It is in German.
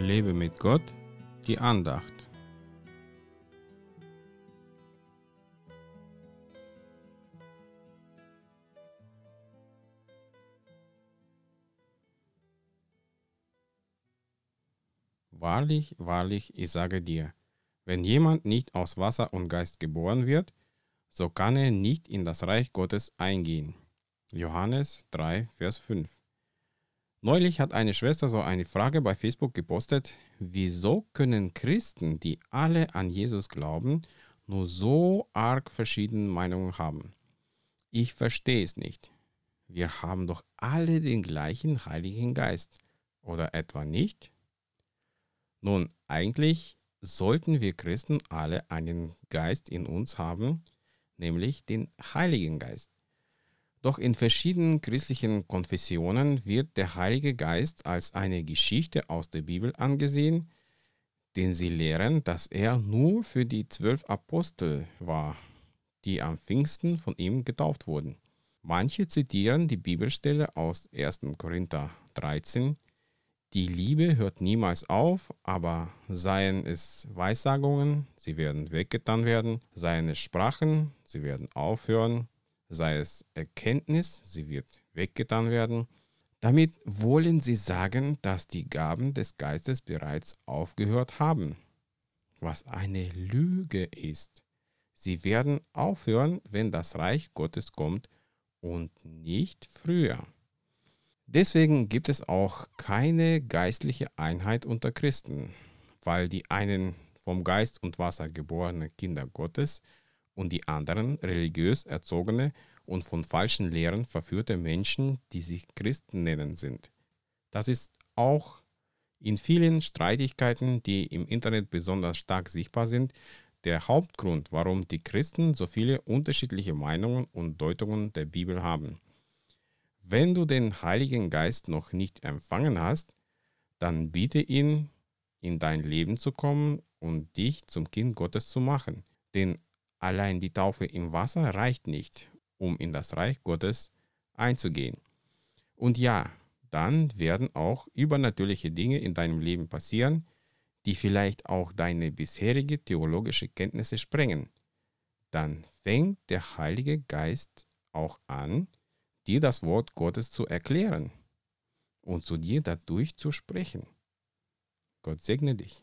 Lebe mit Gott, die Andacht. Wahrlich, wahrlich, ich sage dir, wenn jemand nicht aus Wasser und Geist geboren wird, so kann er nicht in das Reich Gottes eingehen. Johannes 3, Vers 5. Neulich hat eine Schwester so eine Frage bei Facebook gepostet, wieso können Christen, die alle an Jesus glauben, nur so arg verschiedene Meinungen haben? Ich verstehe es nicht. Wir haben doch alle den gleichen Heiligen Geist, oder etwa nicht? Nun, eigentlich sollten wir Christen alle einen Geist in uns haben, nämlich den Heiligen Geist. Doch in verschiedenen christlichen Konfessionen wird der Heilige Geist als eine Geschichte aus der Bibel angesehen, denn sie lehren, dass er nur für die zwölf Apostel war, die am Pfingsten von ihm getauft wurden. Manche zitieren die Bibelstelle aus 1. Korinther 13, die Liebe hört niemals auf, aber seien es Weissagungen, sie werden weggetan werden, seien es Sprachen, sie werden aufhören, sei es Erkenntnis, sie wird weggetan werden. Damit wollen sie sagen, dass die Gaben des Geistes bereits aufgehört haben, was eine Lüge ist. Sie werden aufhören, wenn das Reich Gottes kommt und nicht früher. Deswegen gibt es auch keine geistliche Einheit unter Christen, weil die einen vom Geist und Wasser geborene Kinder Gottes und die anderen religiös erzogene und von falschen Lehren verführte Menschen, die sich Christen nennen sind. Das ist auch in vielen Streitigkeiten, die im Internet besonders stark sichtbar sind, der Hauptgrund, warum die Christen so viele unterschiedliche Meinungen und Deutungen der Bibel haben. Wenn du den Heiligen Geist noch nicht empfangen hast, dann biete ihn, in dein Leben zu kommen und dich zum Kind Gottes zu machen. Denn allein die Taufe im Wasser reicht nicht, um in das Reich Gottes einzugehen. Und ja, dann werden auch übernatürliche Dinge in deinem Leben passieren, die vielleicht auch deine bisherige theologische Kenntnisse sprengen. Dann fängt der Heilige Geist auch an, dir das Wort Gottes zu erklären und zu dir dadurch zu sprechen. Gott segne dich.